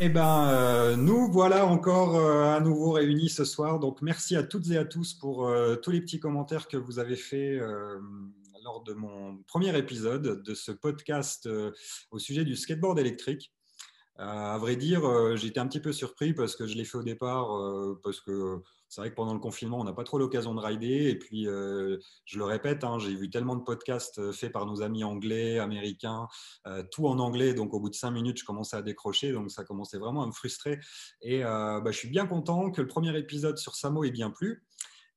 Eh ben, euh, nous voilà encore euh, à nouveau réunis ce soir. Donc, merci à toutes et à tous pour euh, tous les petits commentaires que vous avez faits lors de mon premier épisode de ce podcast au sujet du skateboard électrique. à vrai dire, j'étais un petit peu surpris parce que je l'ai fait au départ parce que c'est vrai que pendant le confinement, on n'a pas trop l'occasion de rider. Et puis, euh, je le répète, hein, j'ai vu tellement de podcasts euh, faits par nos amis anglais, américains, euh, tout en anglais. Donc, au bout de cinq minutes, je commençais à décrocher. Donc, ça commençait vraiment à me frustrer. Et bah, je suis bien content que le premier épisode sur Samo ait bien plu.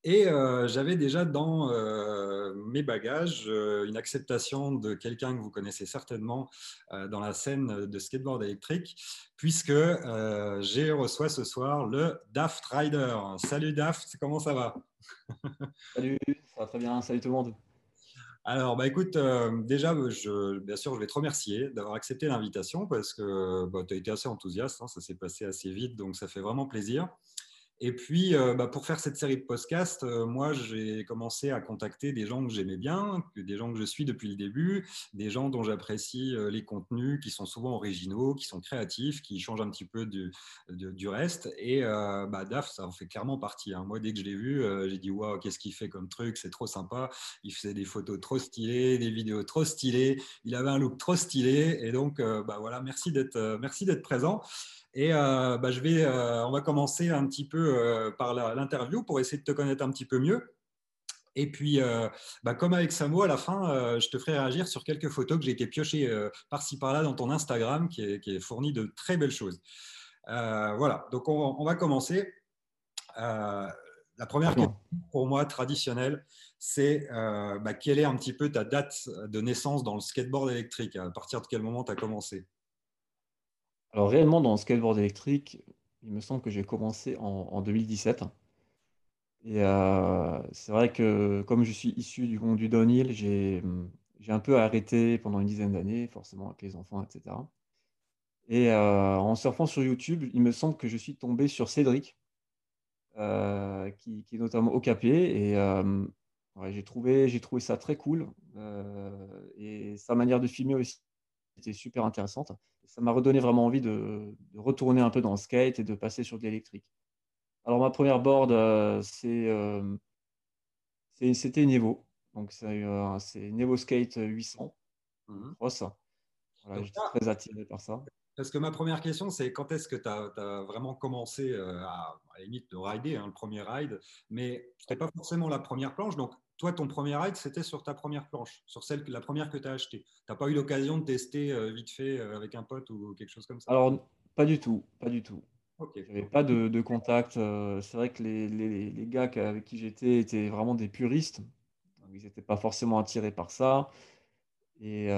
Et euh, j'avais déjà dans euh, mes bagages euh, une acceptation de quelqu'un que vous connaissez certainement dans la scène de skateboard électrique, puisque j'ai reçois ce soir le Daft Rider. Salut Daft, comment ça va? Salut, ça va très bien. Salut tout le monde. Alors, bah, écoute, déjà, je, bien sûr, je vais te remercier d'avoir accepté l'invitation parce que bah, tu as été assez enthousiaste, hein, ça s'est passé assez vite, donc ça fait vraiment plaisir. Et puis, euh, bah, pour faire cette série de podcasts, euh, moi, j'ai commencé à contacter des gens que j'aimais bien, des gens que je suis depuis le début, des gens dont j'apprécie euh, les contenus, qui sont souvent originaux, qui sont créatifs, qui changent un petit peu du, du reste. Et bah, DAF, ça en fait clairement partie. Hein. Moi, dès que je l'ai vu, j'ai dit waouh, qu'est-ce qu'il fait comme truc, c'est trop sympa. Il faisait des photos trop stylées, des vidéos trop stylées. Il avait un look trop stylé. Et donc, bah, voilà, merci d'être, merci d'être présent. Et euh, bah, je vais, euh, on va commencer un petit peu euh, par l'interview pour essayer de te connaître un petit peu mieux. Et puis, bah, comme avec Samo, à la fin, je te ferai réagir sur quelques photos que j'ai été piochées par-ci par-là dans ton Instagram, qui est, fourni de très belles choses. voilà, donc on, va commencer. la première question pour moi traditionnelle, c'est bah, quelle est un petit peu ta date de naissance dans le skateboard électrique? À partir de quel moment tu as commencé? Alors réellement, dans le skateboard électrique, il me semble que j'ai commencé en, 2017. Et euh, c'est vrai que comme je suis issu du monde du downhill, j'ai un peu arrêté pendant une dizaine d'années, forcément avec les enfants, etc. Et euh, en surfant sur YouTube, il me semble que je suis tombé sur Cédric, euh, qui, est notamment au capé. Et j'ai trouvé, j'ai trouvé ça très cool. et sa manière de filmer aussi était super intéressante. Ça m'a redonné vraiment envie de, retourner un peu dans le skate et de passer sur de l'électrique. Alors ma première board, euh, euh, c'était une Evo. Donc c'est euh, une Evo Skate 800 mmh. j'étais très attiré par ça. Parce que ma première question, c'est quand est-ce que tu as, vraiment commencé à, à la limite de rider, hein, le premier ride, mais ce n'était pas forcément la première planche. Donc toi, ton premier ride, c'était sur ta première planche, sur celle, la première que tu as achetée. Tu n'as pas eu l'occasion de tester euh, vite fait euh, avec un pote ou quelque chose comme ça? Alors, pas du tout, pas du tout. Okay. J'avais pas de, contact. Euh, c'est vrai que les, les, gars avec qui j'étais étaient vraiment des puristes. ils n'étaient pas forcément attirés par ça. Et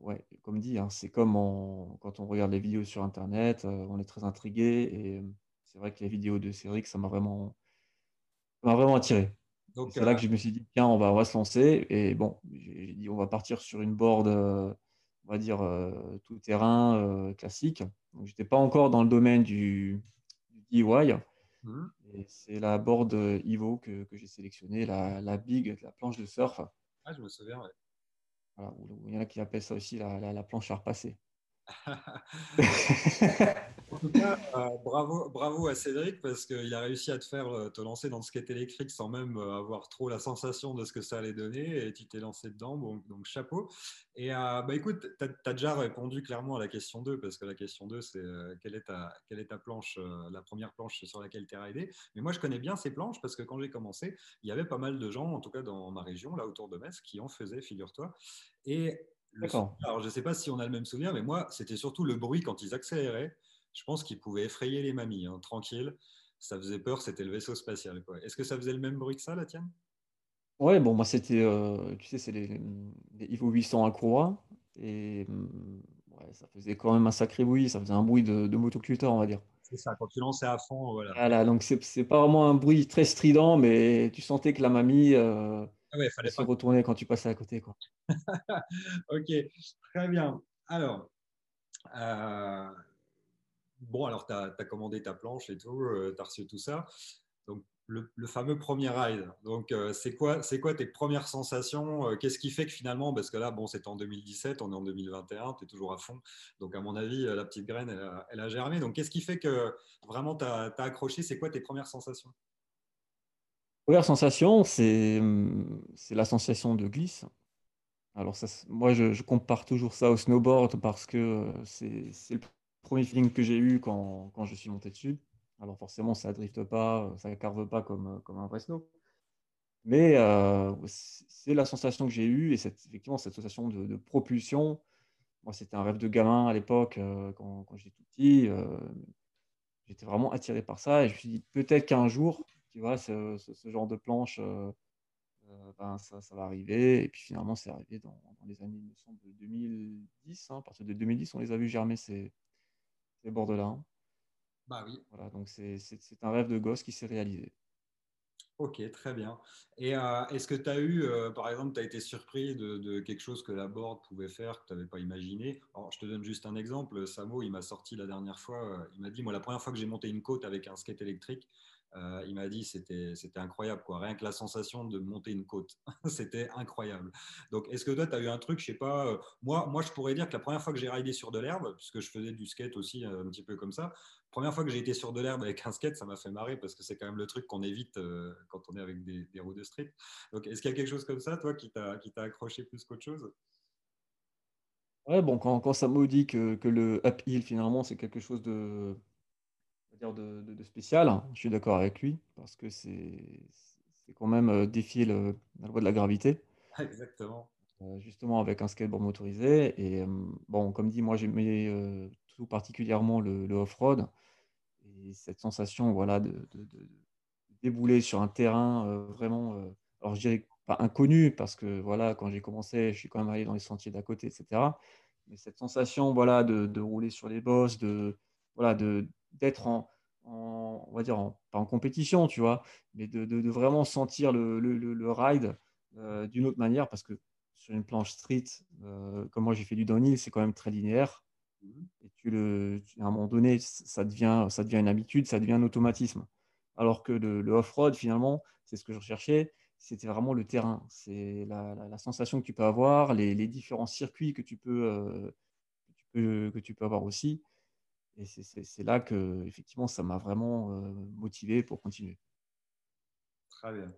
ouais, comme dit, hein, c'est comme quand on regarde les vidéos sur Internet, on est très intrigué. Et c'est vrai que les vidéos de Cédric, ça m'a vraiment, vraiment attiré c'est là que je me suis dit, tiens, on va, se lancer. Et bon, j'ai dit, on va partir sur une board, euh, on va dire, euh, tout terrain euh, classique. Donc, j'étais pas encore dans le domaine du, DIY. Mmh. Et c'est la board Ivo que, j'ai sélectionnée, la, Big, la planche de surf. Ah, je me souviens, il y en a qui appellent ça aussi la, planche à repasser. en tout cas, euh, bravo, bravo à Cédric parce qu'il a réussi à te faire euh, te lancer dans le skate électrique sans même euh, avoir trop la sensation de ce que ça allait donner et tu t'es lancé dedans, donc, chapeau. Et bah, écoute, tu as, déjà répondu clairement à la question 2 parce que la question 2 c'est quelle, est ta, quelle est ta planche, la première planche sur laquelle tu es raidé. Mais moi je connais bien ces planches parce que quand j'ai commencé, il y avait pas mal de gens, en tout cas dans ma région, là autour de Metz, qui en faisaient, figure-toi. Et alors, je ne sais pas si on a le même souvenir, mais moi, c'était surtout le bruit quand ils accéléraient. Je pense qu'ils pouvaient effrayer les mamies, hein, tranquille. Ça faisait peur, c'était le vaisseau spatial. Est-ce que ça faisait le même bruit que ça, la tienne? Ouais, bon, moi, c'était, euh, tu sais, c'est les, Ivo 800 à courroie. Et mm, ouais, ça faisait quand même un sacré bruit. Ça faisait un bruit de, de motoculteur, on va dire. C'est ça, quand tu lançais à fond. Voilà, voilà donc c'est pas vraiment un bruit très strident, mais tu sentais que la mamie. Euh, ah ouais, fallait se retourner quand tu passais à côté. Quoi. ok, très bien. Alors, euh, bon, alors tu as, commandé ta planche et tout, euh, tu as reçu tout ça. Donc, le, fameux premier ride. Donc, euh, c'est quoi, quoi tes premières sensations euh, Qu'est-ce qui fait que finalement, parce que là, bon, c'était en 2017, on est en 2021, tu es toujours à fond. Donc, à mon avis, euh, la petite graine, elle a, germé. Donc, qu'est-ce qui fait que vraiment tu as, accroché? C'est quoi tes premières sensations? Première sensation, c'est, c'est la sensation de glisse. Alors, moi, je, compare toujours ça au snowboard parce que c'est le premier feeling que j'ai eu quand, quand je suis monté dessus. Alors forcément, ça drifte pas, ça carve pas comme, comme un vrai snow. Mais euh, c'est la sensation que j'ai eue et cette, effectivement cette sensation de, propulsion. Moi, c'était un rêve de gamin à l'époque euh, quand, j'étais tout petit. Euh, j'étais vraiment attiré par ça et je me suis dit peut-être qu'un jour, tu vois, ce, genre de planche, ben, ça, va arriver. Et puis finalement, c'est arrivé dans, les années, il me semble, 2010. Hein. à partir de 2010, on les a vus germer ces, ces bords-là. Hein. Bah oui. Voilà, donc c'est un rêve de gosse qui s'est réalisé. Ok, très bien. Et euh, est-ce que tu as eu, euh, par exemple, tu as été surpris de, quelque chose que la board pouvait faire que tu n'avais pas imaginé? Alors, je te donne juste un exemple. Samo, il m'a sorti la dernière fois, euh, il m'a dit, moi, la première fois que j'ai monté une côte avec un skate électrique, euh, il m'a dit c'était c'était incroyable quoi. Rien que la sensation de monter une côte, c'était incroyable. Donc est-ce que toi tu as eu un truc, je sais pas, euh, moi moi je pourrais dire que la première fois que j'ai ridé sur de l'herbe, puisque je faisais du skate aussi un petit peu comme ça, première fois que j'ai été sur de l'herbe avec un skate, ça m'a fait marrer parce que c'est quand même le truc qu'on évite euh, quand on est avec des, roues de street. Donc est-ce qu'il y a quelque chose comme ça toi qui t'a qui t'a accroché plus qu'autre chose? Ouais, bon, quand, quand ça maudit que, que le uphill, finalement, c'est quelque chose de, de, spécial. Je suis d'accord avec lui parce que c'est quand même euh, défier le, la loi de la gravité. Exactement. Euh, justement avec un skateboard motorisé. Et euh, bon, comme dit, moi j'aimais tout particulièrement le, off-road. Et cette sensation voilà, de, débouler sur un terrain vraiment, alors je dirais pas inconnu, parce que voilà, quand j'ai commencé, je suis quand même allé dans les sentiers d'à côté, etc. Mais cette sensation voilà, de, rouler sur les bosses, de, voilà, d'être en, on va dire, pas en compétition, tu vois, mais de, vraiment sentir le, ride euh, d'une autre manière, parce que sur une planche street, euh, comme moi j'ai fait du downhill, c'est quand même très linéaire. Mhm. Et tu le, à un moment donné, ça devient, ça devient une habitude, ça devient un automatisme. Alors que le, off-road, finalement, c'est ce que je recherchais, c'était vraiment le terrain. C'est la, sensation que tu peux avoir, les, différents circuits que tu peux, euh, que tu peux, que tu peux avoir aussi. Et c'est là que, effectivement, ça m'a vraiment euh, motivé pour continuer. Très bien.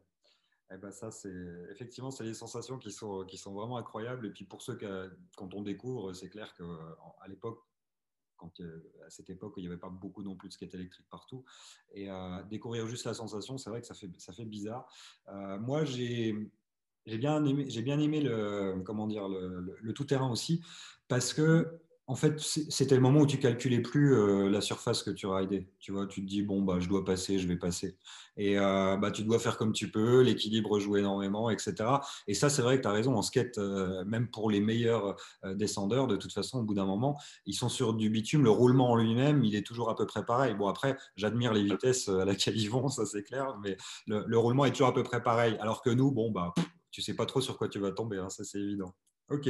Eh ben ça, c'est effectivement, c'est des sensations qui sont, qui sont vraiment incroyables. Et puis pour ceux qui, quand on découvre, c'est clair qu'à l'époque, quand, à cette époque, il n'y avait pas beaucoup non plus de skate électrique partout. Et euh, découvrir juste la sensation, c'est vrai que ça fait, ça fait bizarre. Euh, moi, j'ai bien aimé, j'ai bien aimé le, comment dire, le tout-terrain aussi, parce que en fait, c'était le moment où tu calculais plus euh, la surface que tu ridais. Tu vois, tu te dis, bon, bah, je dois passer, je vais passer. Et euh, bah, tu dois faire comme tu peux, l'équilibre joue énormément, etc. Et ça, c'est vrai que tu as raison, en skate, euh, même pour les meilleurs descendeurs, de toute façon, au bout d'un moment, ils sont sur du bitume. Le roulement en lui-même, il est toujours à peu près pareil. Bon, après, j'admire les vitesses à laquelle ils vont, ça c'est clair, mais le, roulement est toujours à peu près pareil. Alors que nous, bon, bah, tu sais pas trop sur quoi tu vas tomber, hein, ça c'est évident. Ok.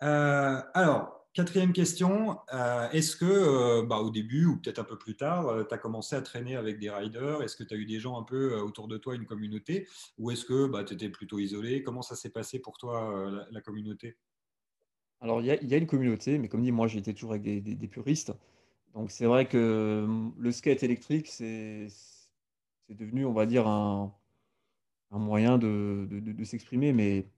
alors, Quatrième question, euh, est-ce que euh, bah, au début ou peut-être un peu plus tard, euh, tu as commencé à traîner avec des riders? Est-ce que tu as eu des gens un peu autour de toi, une communauté? Ou est-ce que bah, tu étais plutôt isolé? Comment ça s'est passé pour toi, la, communauté? Alors, il y, a une communauté, mais comme dit, moi, j'étais toujours avec des, puristes. Donc, c'est vrai que le skate électrique, c'est devenu, on va dire, un, moyen de, de s'exprimer, mais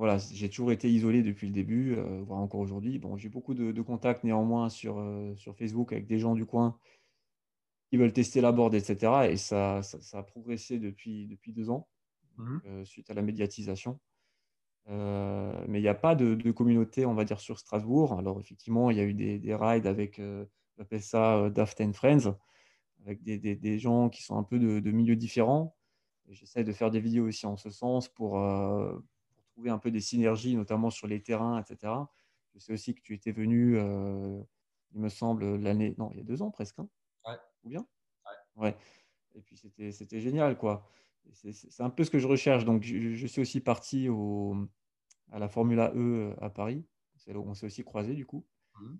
voilà, j'ai toujours été isolé depuis le début, euh, voire encore aujourd'hui. Bon, j'ai beaucoup de, contacts néanmoins sur, euh, sur Facebook avec des gens du coin qui veulent tester la board, etc. Et ça, ça, a progressé depuis, depuis deux ans, mmh euh, suite à la médiatisation. mais il n'y a pas de, communauté, on va dire, sur Strasbourg. Alors, effectivement, il y a eu des, des rides avec, on appelle ça Daft and Friends, avec des, des, gens qui sont un peu de, de milieux différents. J'essaie de faire des vidéos aussi en ce sens pour un peu des synergies, notamment sur les terrains, etc. Je sais aussi que tu étais venu, euh, il me semble, l'année, non, il y a deux ans presque, hein ouais. ou bien? Ouais. Et puis c'était génial, quoi. C'est un peu ce que je recherche. Donc je, suis aussi parti au, à la Formula E à Paris. On s'est aussi croisé du coup. Mmh.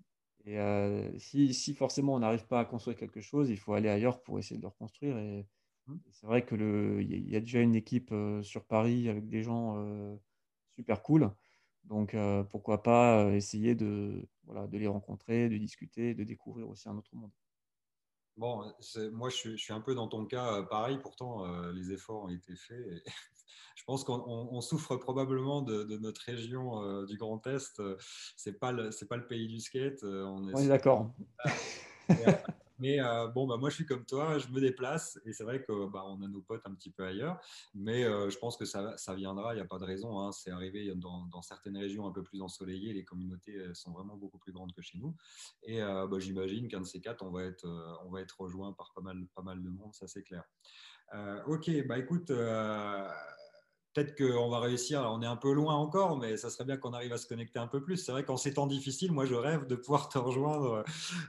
Et euh, si, si, forcément on n'arrive pas à construire quelque chose, il faut aller ailleurs pour essayer de le reconstruire. Et Mmh. C'est vrai que le il y a déjà une équipe, heu, sur Paris avec des gens, super cool. Donc heu, pourquoi pas, heu, essayer de voilà, de les rencontrer, de discuter, de découvrir aussi un autre monde. Bon, moi je suis, je suis, un peu dans ton cas, pareil, pourtant euh, les efforts ont été faits. Et je pense qu'on souffre probablement de, de notre région euh, du Grand Est. C'est pas le, c'est pas le pays du skate. On est, on est d'accord. Mais euh, bon, bah, moi, je suis comme toi, je me déplace et c'est vrai que bah, a nos potes un petit peu ailleurs. Mais euh, je pense que ça, ça viendra, il n'y a pas de raison. Hein. C'est arrivé dans, certaines régions un peu plus ensoleillées, les communautés sont vraiment beaucoup plus grandes que chez nous. Et euh, bah, j'imagine qu'un de ces quatre, on va être, on va être rejoint par pas mal, pas mal de monde, ça c'est clair. ok, bah écoute peut-être qu'on va réussir. on est un peu loin encore, mais ça serait bien qu'on arrive à se connecter un peu plus. C'est vrai qu'en ces temps difficiles, moi, je rêve de pouvoir te rejoindre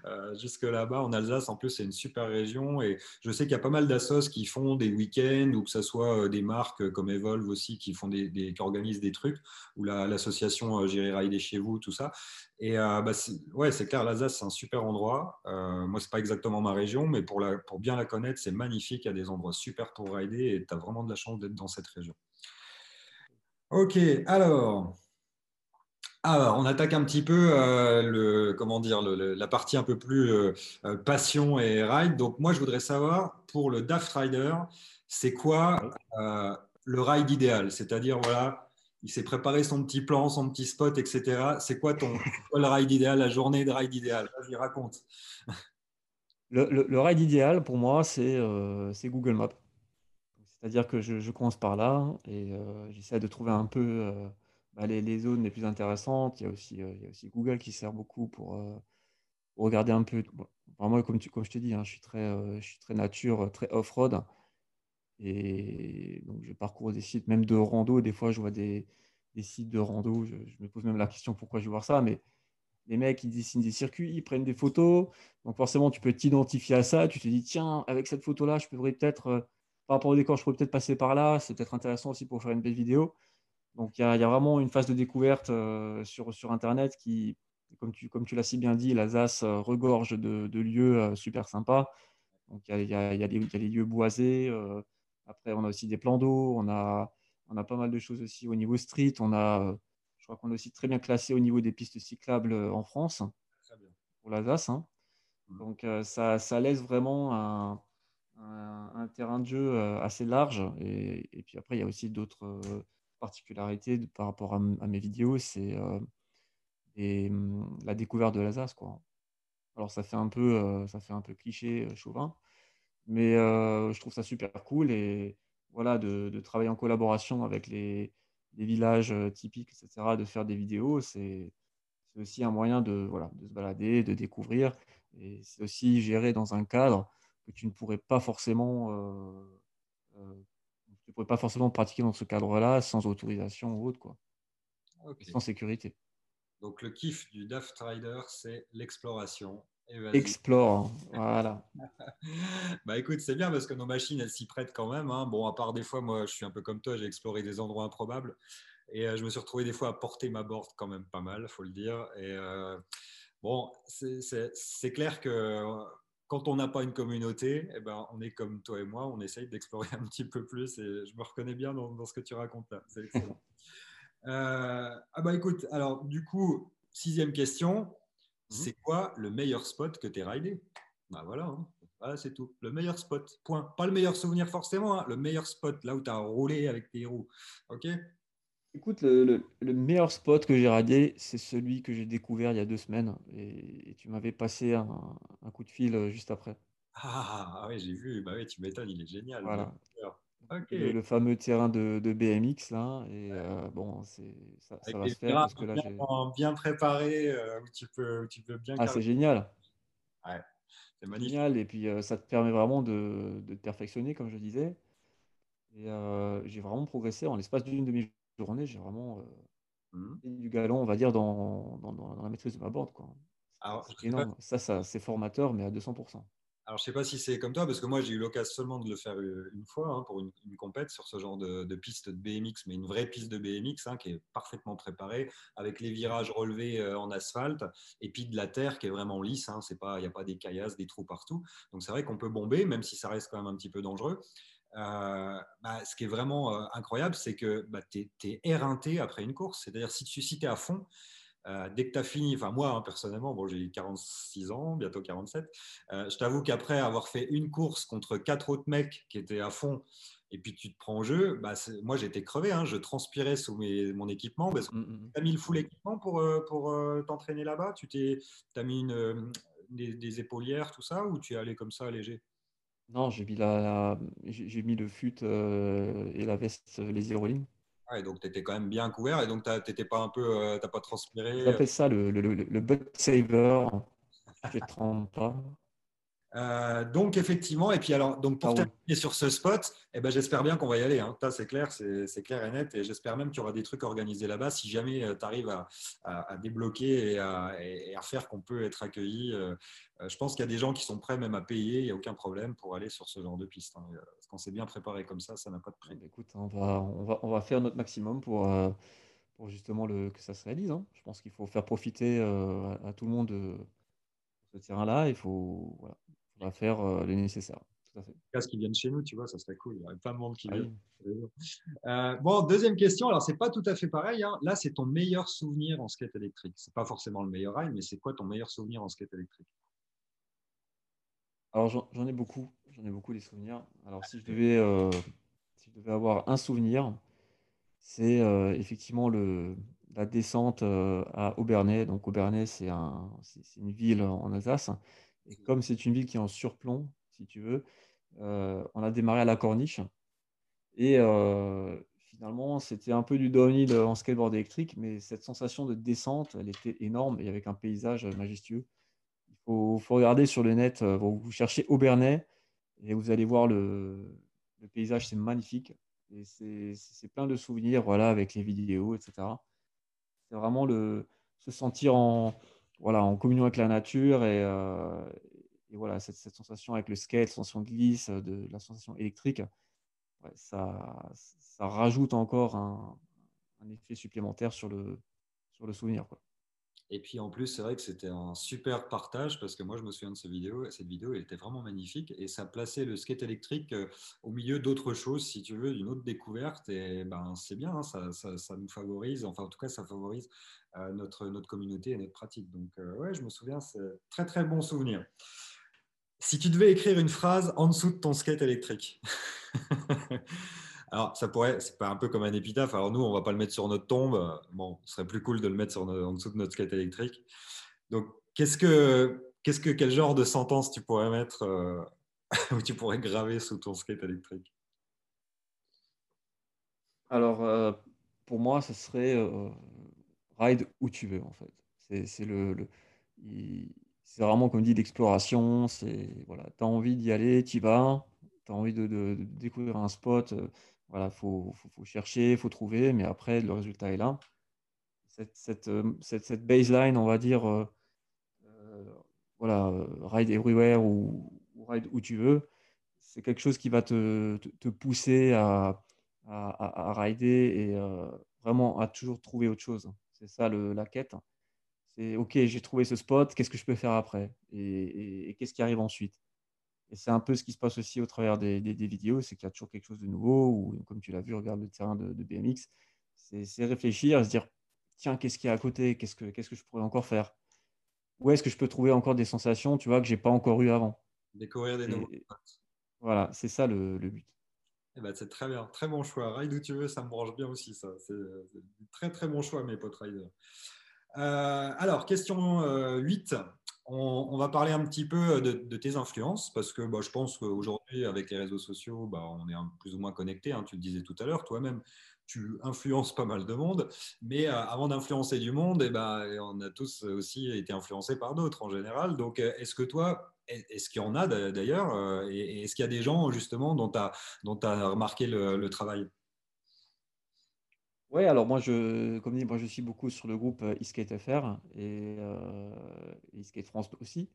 euh, jusque là-bas en Alsace. En plus, c'est une super région et je sais qu'il y a pas mal d'assos qui font des week-ends ou que ce soit euh, des marques comme Evolve aussi qui font des, qui organisent des trucs ou l'association la, euh, J'irai rider chez vous, tout ça. Et bah, ouais, c'est clair, l'Alsace, c'est un super endroit. Euh, moi, c'est pas exactement ma région, mais pour, pour bien la connaître, c'est magnifique. Il y a des endroits super pour rider et tu as vraiment de la chance d'être dans cette région. Ok, alors, on attaque un petit peu euh, le, comment dire, la partie un peu plus euh, euh, passion et ride. Donc, moi, je voudrais savoir, pour le Daft Rider, c'est quoi le ride idéal? C'est-à-dire, voilà, il s'est préparé son petit plan, son petit spot, etc. C'est quoi ton le ride idéal, la journée de ride idéal? Vas-y, raconte. Le, ride idéal, pour moi, c'est Google Maps. C'est-à-dire que je, commence par là et euh, j'essaie de trouver un peu euh, bah, les, zones les plus intéressantes. Il y a aussi, euh, Google qui sert beaucoup pour, regarder un peu. vraiment, comme, tu, comme je te dis, hein, je, suis très, je nature, très off-road. Et donc, je parcours des sites, même de rando. Des fois, je vois des, sites de rando. Je, me pose même la question pourquoi je vais voir ça? Mais les mecs, ils dessinent des circuits, ils prennent des photos. Donc, forcément, tu peux t'identifier à ça. Tu te dis, tiens, avec cette photo-là, je pourrais peut-être par rapport au décor, je pourrais peut-être passer par là. C'est peut-être intéressant aussi pour faire une belle vidéo. Donc, il y, a vraiment une phase de découverte euh, sur, sur Internet qui, comme tu, comme tu l'as si bien dit, l'Alsace euh, regorge de, lieux euh, super sympas. Donc, il y a, les lieux boisés. après, on a aussi des plans d'eau. On a, on a pas mal de choses aussi au niveau street. On a, je crois qu'on est aussi très bien classé au niveau des pistes cyclables en France pour l'Alsace. Hein. Mmh. Donc, ça, ça laisse vraiment un un, terrain de jeu assez large. Et, puis après, il y a aussi d'autres particularités par rapport à, mes vidéos. C'est hum, la découverte de l'Alsace. Alors ça fait un peu, ça fait un peu cliché, chauvin, mais je trouve ça super cool. Et voilà, de, travailler en collaboration avec les, villages typiques, etc., de faire des vidéos, c'est aussi un moyen de, voilà, de se balader, de découvrir. Et c'est aussi géré dans un cadre que tu ne pourrais pas forcément, euh, euh, tu pourrais pas forcément pratiquer dans ce cadre-là sans autorisation ou autre, quoi. Sans sécurité. Donc le kiff du Daft Rider, c'est l'exploration. Explore, voilà. bah écoute, c'est bien parce que nos machines, elles s'y prêtent quand même. Hein. Bon, à part des fois, moi, je suis un peu comme toi, j'ai exploré des endroits improbables et euh, je me suis retrouvé des fois à porter ma board quand même pas mal, faut le dire. Et bon, c'est clair que quand on n'a pas une communauté, eh ben, on est comme toi et moi, on essaye d'explorer un petit peu plus et je me reconnais bien dans, ce que tu racontes là. C'est excellent. Euh, ah bah écoute, alors du coup, sixième question, mhm. c'est quoi le meilleur spot que tu as ridé? Bah voilà, hein. c'est tout. Le meilleur spot, point. Pas le meilleur souvenir forcément, hein. le meilleur spot, là où tu as roulé avec tes roues. Ok? Écoute, le, meilleur spot que j'ai radé, c'est celui que j'ai découvert il y a deux semaines. Et, tu m'avais passé un, coup de fil euh, juste après. Ah, ah oui, j'ai vu. Bah oui, tu m'étonnes, il est génial. Voilà. Le, fameux terrain de, BMX, là. Et euh, bon, c'est, ça, va se faire parce que là, j'ai. bien préparé, euh, où, tu peux, tu peux bien. Ah, c'est génial. Ouais, c'est magnifique. Génial. Et puis, ça te permet vraiment de, de, te perfectionner, comme je disais. Et j'ai vraiment progressé en l'espace d'une demi journée, j'ai vraiment euh, mmh. du galon, on va dire, dans, dans, la maîtrise de ma board. Quoi. Ça, ça c'est formateur, mais à 200%. Alors, je ne sais pas si c'est comme toi, parce que moi, j'ai eu l'occasion seulement de le faire euh, une fois hein, pour une, une compète sur ce genre de, piste de BMX, mais une vraie piste de BMX hein, qui est parfaitement préparée, avec les virages relevés euh, en asphalte, et puis de la terre qui est vraiment lisse. Hein, il n'y a pas des caillasses, des trous partout. Donc, c'est vrai qu'on peut bomber, même si ça reste quand même un petit peu dangereux. Euh, bah, ce qui est vraiment incroyable, c'est que bah, tu es, éreinté après une course. C'est-à-dire, si tu si es à fond, euh, dès que tu as fini, enfin moi hein, personnellement, bon, j'ai 46 ans, bientôt 47, euh, je t'avoue qu'après avoir fait une course contre quatre autres mecs qui étaient à fond, et puis tu te prends au jeu, bah, moi j'étais crevé, hein, je transpirais sous mon équipement. Parce que mmh, mmh, mmh. tu as mis le full équipement pour, euh, pour t'entraîner là-bas? Tu as mis une, des, des, épaulières, tout ça, ou tu es allé comme ça léger? Non, j'ai mis, la, j'ai mis le fut et la veste, les aérolines donc tu étais quand même bien couvert et donc tu n'étais pas un peu, euh, t'as pas transpiré. J'appelle ça le, le, le, le butt saver. Je ne trempe pas. Euh, donc effectivement, et puis alors, donc pour ah terminer sur ce spot, eh ben, j'espère bien qu'on va y aller. Hein. c'est clair, c'est clair et net, et j'espère même qu'il y aura des trucs organisés là-bas. Si jamais euh, tu arrives à, à, débloquer et à, et à faire qu'on peut être accueilli, euh, je pense qu'il y a des gens qui sont prêts même à payer. Il n'y a aucun problème pour aller sur ce genre de piste. Hein. Qu'on s'est bien préparé comme ça, ça n'a pas de prix. Bah, écoute, on va, on va, on va faire notre maximum pour, pour justement le, que ça se réalise. Hein. Je pense qu'il faut faire profiter à, tout le monde de ce terrain-là. Il faut voilà, va faire euh, le nécessaire. Tout à fait. Cas qui viennent chez nous, tu vois, ça serait cool. Il y aurait plein de monde qui ah vient. Euh, bon, deuxième question. Alors, c'est pas tout à fait pareil. Hein. Là, c'est ton meilleur souvenir en skate électrique. C'est pas forcément le meilleur ride, mais c'est quoi ton meilleur souvenir en skate électrique? Alors, j'en ai beaucoup. J'en ai beaucoup des souvenirs. Alors, si je devais, euh, si je devais avoir un souvenir, c'est effectivement le, la descente à Aubernais. Donc, Aubernais, c'est un, une ville en Alsace. Et comme c'est une ville qui est en surplomb, si tu veux, euh, on a démarré à la corniche. Et euh, finalement, c'était un peu du downhill en skateboard électrique, mais cette sensation de descente, elle était énorme et avec un paysage majestueux. Il faut, regarder sur le net, euh, vous cherchez Aubernais et vous allez voir le, paysage, c'est magnifique. Et c'est plein de souvenirs voilà, avec les vidéos, etc. C'est vraiment le, se sentir en, voilà, en communion avec la nature et, euh, voilà, cette, sensation avec le skate, la sensation glisse, de, la sensation électrique, ça, rajoute encore un, effet supplémentaire sur le, sur le souvenir. Et puis en plus, c'est vrai que c'était un super partage parce que moi, je me souviens de cette vidéo. Cette vidéo, elle était vraiment magnifique et ça plaçait le skate électrique euh, au milieu d'autres choses, si tu veux, d'une autre découverte. Et ben, c'est bien, hein, ça, ça, nous favorise. Enfin, en tout cas, ça favorise euh, notre, notre communauté et notre pratique. Donc, euh, ouais, je me souviens, c'est très, très bon souvenir. Si tu devais écrire une phrase en dessous de ton skate électrique, Alors, ça pourrait, c'est pas un peu comme un épitaphe. Alors, nous, on va pas le mettre sur notre tombe. Bon, ce serait plus cool de le mettre en dessous de notre skate électrique. Donc, qu'est-ce que, qu'est-ce que, quel genre de sentence tu pourrais mettre euh, ou tu pourrais graver sous ton skate électrique? Alors, euh, pour moi, ce serait euh, ride où tu veux, en fait. C'est, le, c'est vraiment, comme dit, l'exploration. C'est, voilà, tu as envie d'y aller, tu y vas. Tu as envie de, découvrir un spot, voilà, faut, faut, chercher, il faut trouver, mais après, le résultat est là. Cette, cette, euh, cette, baseline, on va dire, euh, euh, voilà, ride everywhere ou, ride où tu veux, c'est quelque chose qui va te, te, pousser à, à, rider et vraiment à toujours trouver autre chose. C'est ça le, la quête. C'est OK, j'ai trouvé ce spot, qu'est-ce que je peux faire après? Et qu'est-ce qui arrive ensuite? Et c'est un peu ce qui se passe aussi au travers des, vidéos, c'est qu'il y a toujours quelque chose de nouveau, ou comme tu l'as vu, regarde le terrain de, BMX, c'est réfléchir et se dire, tiens, qu'est-ce qu'il y a à côté Qu'est-ce que, je pourrais encore faire? Où est-ce que je peux trouver encore des sensations, tu vois, que je n'ai pas encore eu avant? Découvrir des nouveaux Voilà, c'est ça le, but. Eh ben, c'est très bien, très bon choix. Ride où tu veux, ça me branche bien aussi, ça. C'est très très bon choix, mes potes riders. Euh, alors, question 8. Euh, on, va parler un petit peu de, tes influences, parce que bah, je pense qu'aujourd'hui, avec les réseaux sociaux, bah, on est plus ou moins connecté. Hein, tu le disais tout à l'heure, toi-même, tu influences pas mal de monde. Mais euh, avant d'influencer du monde, eh ben, on a tous aussi été influencés par d'autres en général. Donc, euh, est-ce que toi, est-ce qu'il y en a d'ailleurs euh, Et est-ce qu'il y a des gens justement dont tu as, remarqué le travail? Oui, alors moi, je, comme dit, moi, je suis beaucoup sur le groupe euh, eSkate FR et euh, eSkate France aussi.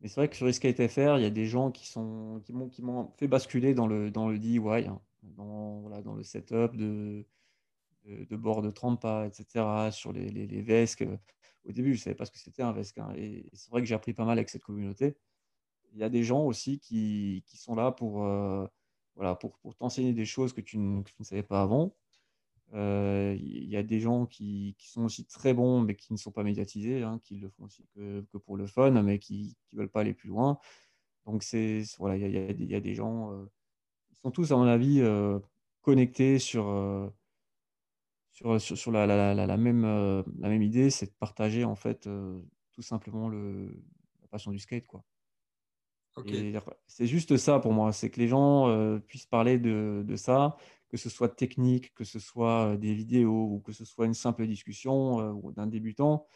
Mais c'est vrai que sur SkateFR, il y a des gens qui sont qui m'ont qui fait basculer dans le dans le DIY, hein, dans, voilà, dans le setup de, de, de bord de Trampa, etc., sur les, les, les vesques. Au début, je ne savais pas ce que c'était un vesque. hein, et c'est vrai que j'ai appris pas mal avec cette communauté. Il y a des gens aussi qui, qui sont là pour, euh, voilà, pour, pour t'enseigner des choses que tu, que tu ne savais pas avant. Euh, Il y a des gens qui, qui sont aussi très bons, mais qui ne sont pas médiatisés, hein, qui le font aussi que, que pour le fun, mais qui ne veulent pas aller plus loin. Donc, c'est, voilà, il y a, il y a des- gens, euh, ils sont tous, à mon avis, euh, connectés sur, euh, sur, sur, sur la, la, la, la même, la même idée, c'est de partager, en fait, tout simplement le, la passion du skate, quoi. C'est juste ça pour moi, c'est que les gens puissent parler de, de ça, que ce soit technique, que ce soit des vidéos ou que ce soit une simple discussion d'un débutant.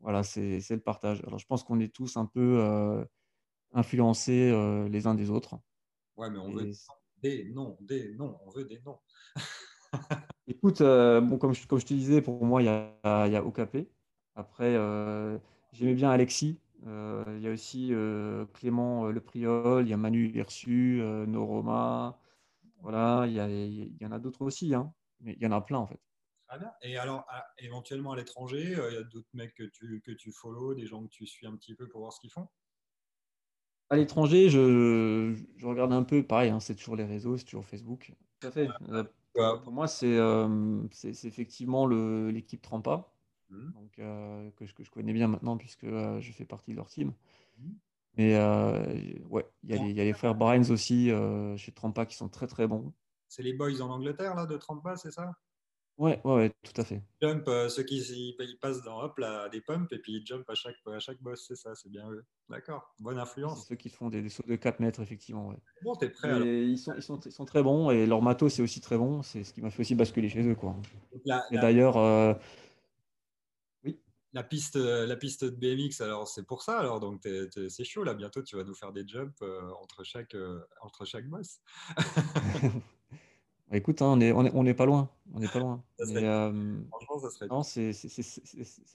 Voilà, c'est le partage. Alors je pense qu'on est tous un peu euh, influencés euh, les uns des autres. Ouais, mais on veut des noms, des noms, on veut des noms. écoute, euh, bon, comme je, comme je te disais, pour moi, il y a, y a OKP. Après, j'aimais bien Alexis. Il y a aussi Clément euh, Le Priol, il y a Manu Versu, Noroma. Voilà, il y, a- il y en a d'autres aussi, hein. Mais il y en a plein en fait. Très bien. Et alors, à- éventuellement à l'étranger, euh, il y a d'autres mecs que tu, que tu follow, des gens que tu suis un petit peu pour voir ce qu'ils font? À l'étranger, je, je regarde un peu, pareil, hein, c'est toujours les réseaux, c'est toujours Facebook. Tout à fait. Euh, pour moi, c'est euh, effectivement l'équipe Trampa, Mhm. donc, euh, que, je, que je connais bien maintenant puisque je fais partie de leur team. Mhm. Mais ouais, il y a les, il y a les frères Brains aussi chez Trampa qui sont très très bons. C'est les boys en Angleterre, là, de 30 pas, c'est ça? Ouais, ouais, ouais, tout à fait. Jump, euh, ceux qui ils, ils passent dans hop, là, des pumps et puis ils jump à chaque, à chaque boss, c'est ça, c'est bien eux. D'accord, bonne influence. ceux qui font des, des sauts de 4 mètres, effectivement. ouais. Bon, t'es prêt alors. Mais ils sont, ils sont, ils sont très bons et leur matos c'est aussi très bon. C'est ce qui m'a fait aussi basculer chez eux, quoi. Et d'ailleurs, euh, la piste, euh, la piste de BMX, alors c'est pour ça, alors donc c'est chaud là, bientôt tu vas nous faire des jumps euh, entre, chaque, euh, entre chaque boss. Bah, écoute, hein, on est, on est, on est pas loin, on n'est pas loin. Ça serait, euh, franchement, ça serait non, c'est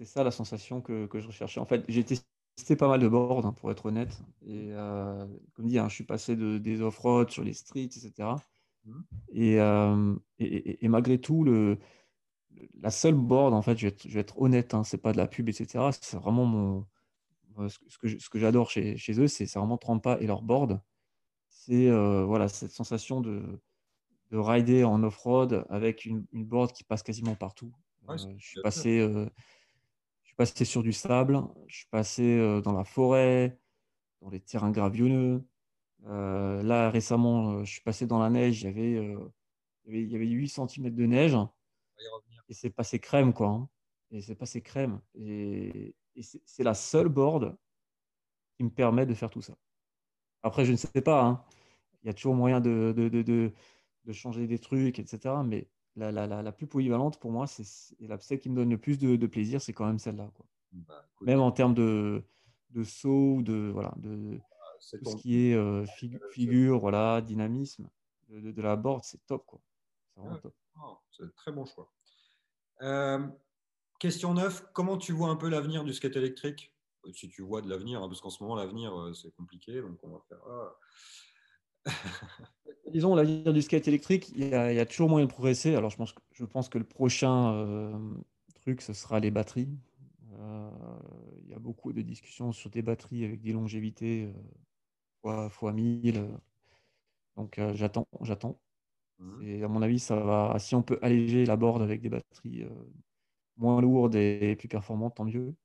ça la sensation que, que je recherchais. En fait, j'ai testé pas mal de boards, hein, pour être honnête. Et euh, comme dit, hein, je suis passé de, des off-road sur les streets, etc. Et, euh, et, et- et malgré tout, le, la seule board, en fait, je vais être, je vais être honnête, hein, c'est pas de la pub, etc. C'est vraiment mon, ce que, ce j'adore chez, chez eux, c'est vraiment Trampa et leur board. C'est euh, voilà, cette sensation de, de rider en off-road avec une, une board qui passe quasiment partout. Ouais, Euh, je suis passé, euh, je suis passé sur du sable, je suis passé dans la forêt, dans les terrains gravionneux. Euh, là, récemment, je suis passé dans la neige, il y avait, il y avait, il y avait 8 cm de neige On va y revenir. Et c'est passé crème, quoi. hein. Et c'est passé crème. Et, et c'est la seule board qui me permet de faire tout ça. Après, je ne sais pas, hein. Il y a toujours moyen de, de, de, de- de changer des trucs, etc. Mais la, la, la, la plus polyvalente pour moi, c'est celle qui me donne le plus de, plaisir, c'est quand même celle-là, quoi. Bah, Même en termes de, de saut, de, voilà, de c'est tout ce qui est euh, figu- figure, voilà, dynamisme de, de, de la board, c'est top, quoi. C'est vraiment top. Oh, c'est un très bon choix. Euh, question 9, comment tu vois un peu l'avenir du skate électrique? Si tu vois de l'avenir, hein, parce qu'en ce moment, l'avenir, euh, c'est compliqué, donc on va faire. ah. Disons, l'avenir du skate électrique, il y a, toujours moyen de progresser. Alors, je pense, que- le prochain euh, truc, ce sera les batteries. Il y a beaucoup de discussions sur des batteries avec des longévités euh, fois, fois 1000. euh. Donc, j'attends, j'attends. Mhm. Et à mon avis, ça va. Si on peut alléger la board avec des batteries euh, moins lourdes et plus performantes, tant mieux.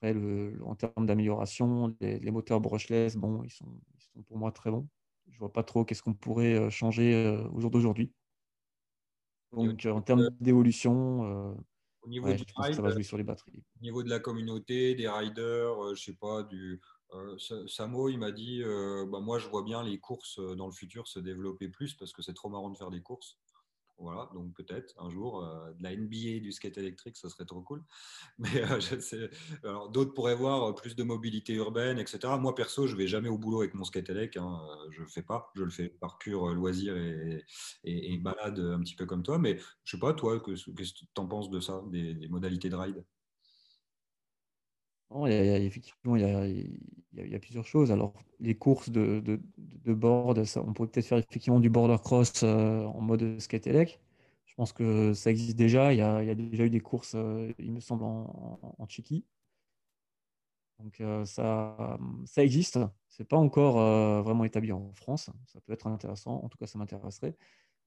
Après, le, le- en termes d'amélioration, les, les moteurs brushless, bon, ils sont, ils sont pour moi très bons. Je vois pas trop qu'est-ce qu'on pourrait euh, changer euh, au jour d'aujourd'hui. Donc, en termes d'évolution, au niveau ouais, du je pense que ride, ça va jouer sur les batteries. au niveau de la communauté, des riders, euh, je sais pas, du. Euh, Sa- Samo, il m'a dit, euh, bah, moi, je vois bien les courses euh, dans le futur se développer plus parce que c'est trop marrant de faire des courses. Voilà, donc peut-être un jour de la NBA du skate électrique, ça serait trop cool. Mais d'autres pourraient voir plus de mobilité urbaine, etc. Moi perso, je vais jamais au boulot avec mon skate élec, hein. Je fais pas, je le fais par pur loisir et, balade un petit peu comme toi. Mais je sais pas, toi, que- qu'est-ce que tu en penses de ça, des, des modalités de ride? Il y a il y a plusieurs choses. Alors, les courses de de de board, on pourrait peut-être faire effectivement du border cross, heu, en mode skate elec. Je pense que ça existe déjà. Il y a déjà eu des courses, heu, il me semble en en Tchéquie. Donc, heu, ça, ça existe. C'est pas encore, vraiment établi en France. Ça peut être intéressant. En tout cas, ça m'intéresserait.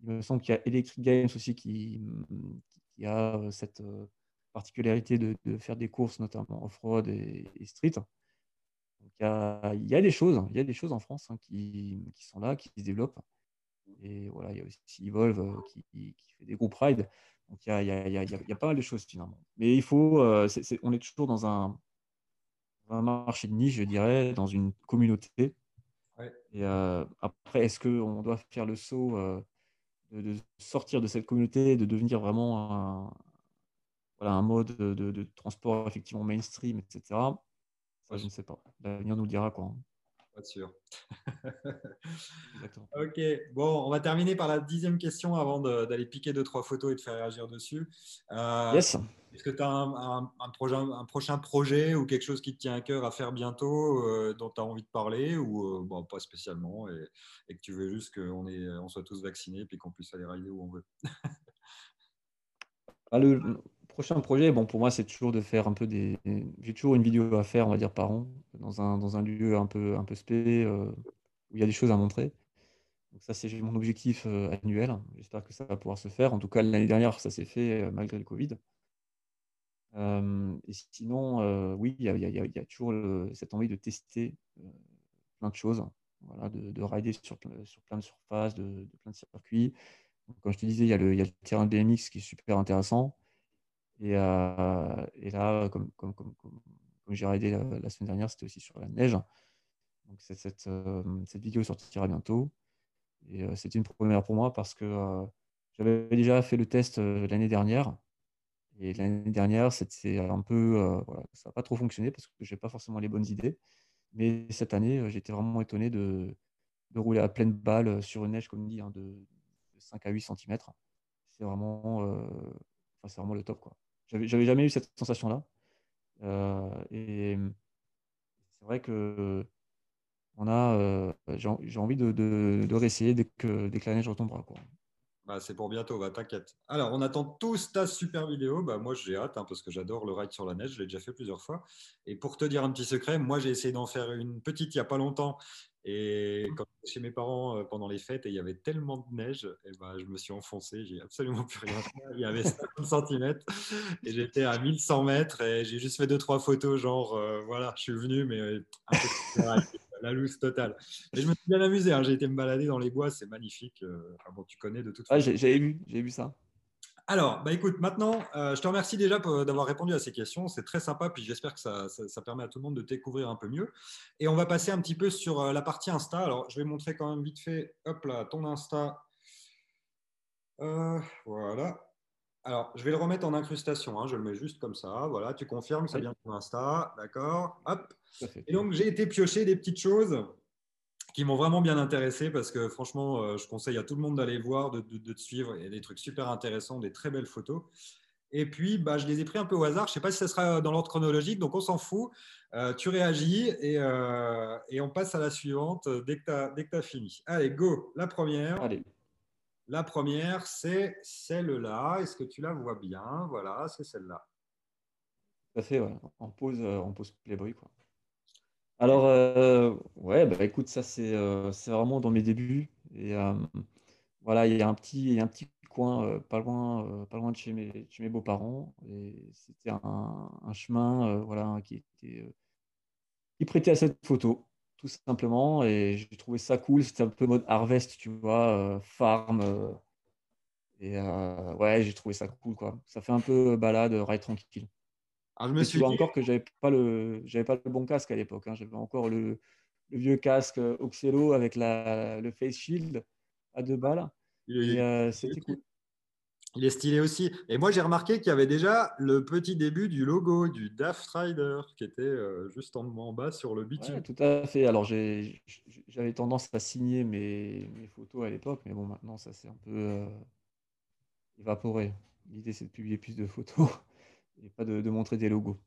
Il me semble qu'il y a Electric Games aussi qui, qui a, cette, particularité de de faire des courses, notamment off-road et et street. Il y a il y a des choses, il y a des choses en France, hein, qui qui sont là, qui se développent et voilà, il y a aussi Evolve, heu, qui qui fait des groupes ride. Donc il y a il y a il y a pas mal de choses finalement. Mais il faut, c'est on est toujours dans un un marché de niche, je dirais, dans une communauté Ouais. et heu, après est-ce qu'on doit faire le saut, de de sortir de cette communauté et de devenir vraiment un voilà, un mode de de de transport effectivement mainstream et? Ça, Ouais, je ne sais pas. L'avenir nous le dira, quoi, hein. pas sûr. OK, bon, on va terminer par la dixième question avant de d'aller piquer deux trois photos et de faire réagir dessus. Heu, Yes. est-ce que tu as un un un projet un prochain projet ou quelque chose qui te tient à cœur à faire bientôt, heu, dont tu as envie de parler ou, heu, bon, pas spécialement et et que tu veux juste qu'on on soit tous vaccinés puis qu'on puisse aller rider où on veut? Ah, le prochain projet, bon, pour moi, c'est toujours de faire un peu des j'ai toujours une vidéo à faire, on va dire, par an, dans un dans un lieu un peu un peu spé, heu, où il y a des choses à montrer. Donc ça, c'est mon objectif, heu, annuel. J'espère que ça va pouvoir se faire. En tout cas, l'année dernière, ça s'est fait, heu, malgré le covid. Et sinon, oui, il y a toujours cette envie de tester, plein de choses. Voilà, de de rider sur sur plein de surfaces, de plein de circuits. Comme je te disais, il y a le y a le terrain de BMX qui est super intéressant et heu et là, comme j'ai ridé la la semaine dernière, c'était aussi sur la neige. Donc cette cette, vidéo sortira bientôt et c'était une première pour moi parce que, j'avais déjà fait le test, l'année dernière et l'année dernière, c'était un peu, ça a pas trop fonctionné parce que j'ai pas forcément les bonnes idées. Mais cette année, j'étais vraiment étonné de rouler à pleine balle, sur une neige, comme dit, hein, de de 5 à 8 centimètres. C'est vraiment, c'est vraiment le top, quoi. J'avais jamais eu cette sensation-là, heu et c'est vrai qu'on a, heu, j'ai en j'ai envie de de de réessayer dès que dès que la neige retombera. Bah, c'est pour bientôt, bah, t'inquiète. Alors, on attend tous ta super vidéo. Bah, moi, j'ai hâte hein, parce que j'adore le ride sur la neige. Je l'ai déjà fait plusieurs fois. Et pour te dire un petit secret, moi, j'ai essayé d'en faire une petite il n'y a pas longtemps. Et quand j'étais chez mes parents euh, pendant les fêtes et il y avait tellement de neige, et bah, je me suis enfoncé. J'ai absolument plus rien fait. Il y avait 50 cm et j'étais à 1100 mètres et j'ai juste fait deux, trois photos. Genre, euh, voilà, je suis venu, mais euh, un peu la loose totale. Mais je me suis bien amusé. hein. J'ai été me balader dans les bois. C'est magnifique. Euh, enfin, bon, tu connais de toute façon. j'ai vu, j'ai vu ça. Alors, bah écoute, maintenant, euh, je te remercie déjà pour- d'avoir répondu à ces questions. C'est très sympa, puis j'espère que ça, ça- ça permet à tout le monde de découvrir un peu mieux. Et on va passer un petit peu sur euh, la partie Insta. Alors, je vais montrer quand même vite fait, hop là, ton Insta. Euh, voilà. Alors, je vais le remettre en incrustation. hein. Je le mets juste comme ça. Voilà, tu confirmes, c'est Oui, bien ton Insta. D'accord. Hop. Et donc, j'ai été piocher des petites choses qui m'ont vraiment bien intéressé parce que franchement, euh, je conseille à tout le monde d'aller voir, de, de- de te suivre. Il y a des trucs super intéressants, des très belles photos. Et puis, bah, je les ai pris un peu au hasard. Je ne sais pas si ça sera dans l'ordre chronologique, donc on s'en fout. Euh, tu réagis et, euh, et on passe à la suivante euh, dès que tu as, fini. Allez, go. La première, Allez, la première c'est celle-là. Est-ce que tu la vois bien? Voilà, c'est celle-là. à fait, ouais. En pause, heu, en pause Playboy, quoi. Alors, heu, ouais, bah, écoute, ça, c'est, heu, c'est vraiment dans mes débuts et voilà, il y a un petit un petit coin, heu, pas loin, pas loin de chez mes chez mes beaux-parents et c'était un chemin, voilà, qui était, prêtait à cette photo, tout simplement et j'ai trouvé ça cool. C'était un peu mode harvest, tu vois? Farm, et ouais, j'ai trouvé ça cool, quoi. Ça fait un peu balade, ride tranquille. Alors, je me Et tu suis vois dit, encore que j'avais pas le j'avais pas le bon casque à l'époque, hein. J'avais encore le le vieux casque, heu, Oxelo avec la le face shield à 2 balles et c'était cool. il est stylé aussi. Et moi, j'ai remarqué qu'il y avait déjà le petit début du logo du Daft Rider qui était euh, juste en, en bas sur le bitume. Ouais, tout à fait. Alors j'avais tendance à signer mes mes photos à l'époque, mais bon maintenant ça s'est un peu, évaporé. L'idée c'est de publier plus de photos et pas de de montrer des logos.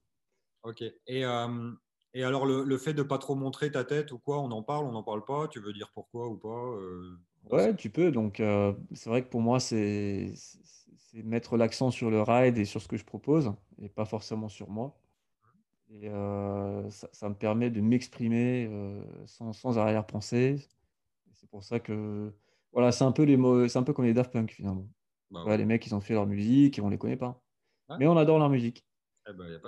Ok. Et, euh, et alors, le, le fait de pas trop montrer ta tête ou quoi, on en parle, on n'en parle pas? Tu veux dire pourquoi ou pas euh, Ouais, tu peux. Donc, euh, c'est vrai que pour moi, c'est mettre l'accent sur le ride et sur ce que je propose, et pas forcément sur moi. Et euh, ça, ça me permet de m'exprimer euh, sans, sans arrière-pensée. C'est pour ça que, voilà, c'est un peu les c'est un peu comme les Daft Punk finalement. Bah Ouais, ouais. les mecs, ils ont fait leur musique et on les connaît pas. Ouais. Mais on adore leur musique. Eh ben,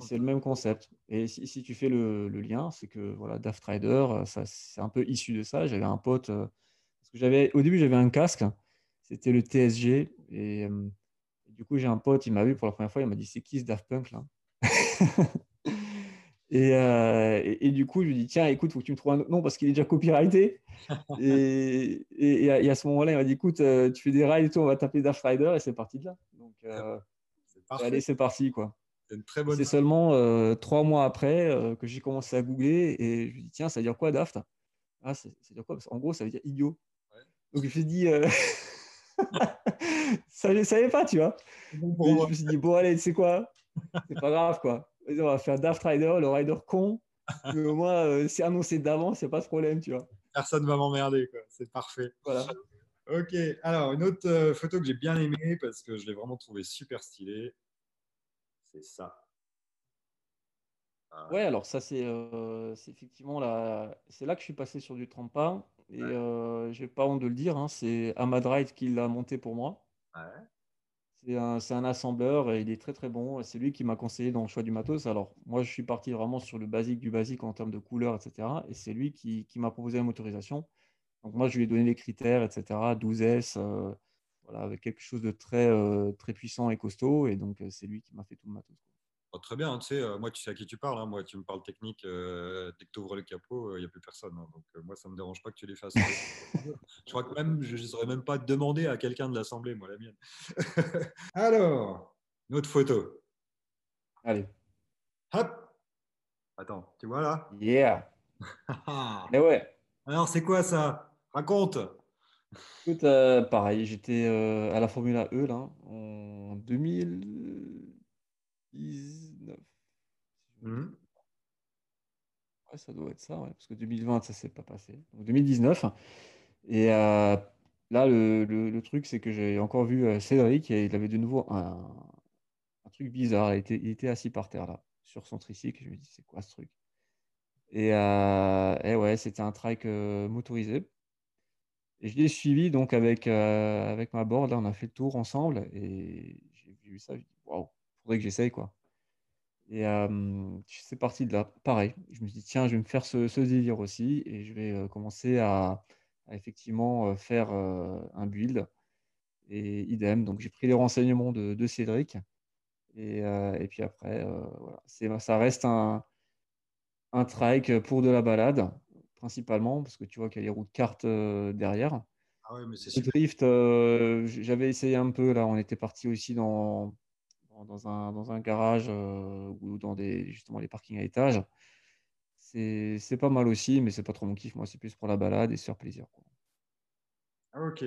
c'est le même concept. Et si, si tu fais le, le lien, c'est que voilà, Daft Rider, euh, c'est un peu issu de ça. J'avais un pote, euh, parce que j'avais, au début, j'avais un casque, c'était le TSG. Et euh, du coup, j'ai un pote, il m'a vu pour la première fois, il m'a dit, c'est qui ce Daft Punk là? Et, euh, et, et du coup, je lui dis, tiens, écoute, faut que tu me trouves un autre nom parce qu'il est déjà copyrighté. Et, et, à, ce moment-là, il m'a dit, écoute, tu fais des rides et tout, on va taper Daft Rider et c'est parti de là. Donc, C'est parfait. allez, c'est parti, quoi. C'est bonne. C'est seulement euh, trois mois après euh, que j'ai commencé à googler et je lui dis tiens, ça veut dire quoi Daft? Ah, c'est- ça veut dire quoi? Parce qu'en gros, ça veut dire idiot. Ouais. Donc je me suis dit, euh, ça je ne savais pas, tu vois. C'est bon je me suis dit, bon, allez, tu sais quoi? C'est pas grave, quoi. On va faire Daft Rider, le rider con. Mais au moins, c'est annoncé d'avance, c'est pas de problème, tu vois. Personne va m'emmerder. quoi. C'est parfait. Voilà. Ok. Alors, une autre euh, photo que j'ai bien aimée parce que je l'ai vraiment trouvée super stylée. C'est ça. Ah, Ouais, alors ça, c'est euh, effectivement là, c'est là que je suis passé sur du trempa. Et Ouais. euh, j'ai pas honte de le dire, hein, c'est Ahmad Ride qui l'a monté pour moi. ouais. C'est un, assembleur et il est très très bon. C'est lui qui m'a conseillé dans le choix du matos. Alors, moi, je suis parti vraiment sur le basique du basique en termes de couleur, etc. Et c'est lui qui, qui m'a proposé la motorisation. Donc, moi, je lui ai donné les critères, etc. 12S, euh, voilà, avec quelque chose de très, euh, très puissant et costaud. Et donc, euh, c'est lui qui m'a fait tout le matos. Oh, très bien. Tu sais, euh, moi, tu sais à qui tu parles. hein. Moi, tu me parles technique. euh, dès que tu ouvres le capot, il n'y a plus personne. hein. Donc, euh, moi, ça ne me dérange pas que tu les fasses. je crois que même, je ne saurais même pas demander à quelqu'un de l'assembler, moi, la mienne. Alors, une autre photo. Allez. Hop. Attends, tu vois là? Yeah. Ah. Mais ouais. Alors, c'est quoi ça? Raconte. Écoute, euh, pareil, j'étais euh, à la Formule E là, en 2019. Mhm. Ouais, ça doit être ça, ouais, parce que 2020, ça s'est pas passé. Donc 2019. Et euh, là, le, le- le truc, c'est que j'ai encore vu Cédric et il avait de nouveau un, un truc bizarre. Il était, il était assis par terre là, sur son tricycle. Je me dis, c'est quoi ce truc? Et, et ouais, c'était un trike motorisé. Je l'ai suivi donc avec, euh, avec ma board. Là, on a fait le tour ensemble et j'ai vu ça. Je dis, waouh, faudrait que j'essaye quoi. Et c'est parti de là. Pareil, je me suis dit, tiens, je vais me faire ce, ce délire aussi et je vais commencer à, effectivement faire un build. Et idem, donc j'ai pris les renseignements de, Cédric. Et, et puis après, voilà. Ça reste un, un trike pour de la balade, principalement, parce que tu vois qu'il y a les roues de kart euh, derrière. Ah ouais, mais c'est Le drift, euh, j'avais essayé un peu là. On était parti aussi dans, dans, un, dans un garage euh, ou dans des, justement les parkings à étage. C'est pas mal aussi, mais c'est pas trop mon kiff. Moi, c'est plus pour la balade et se faire plaisir. quoi. Ok.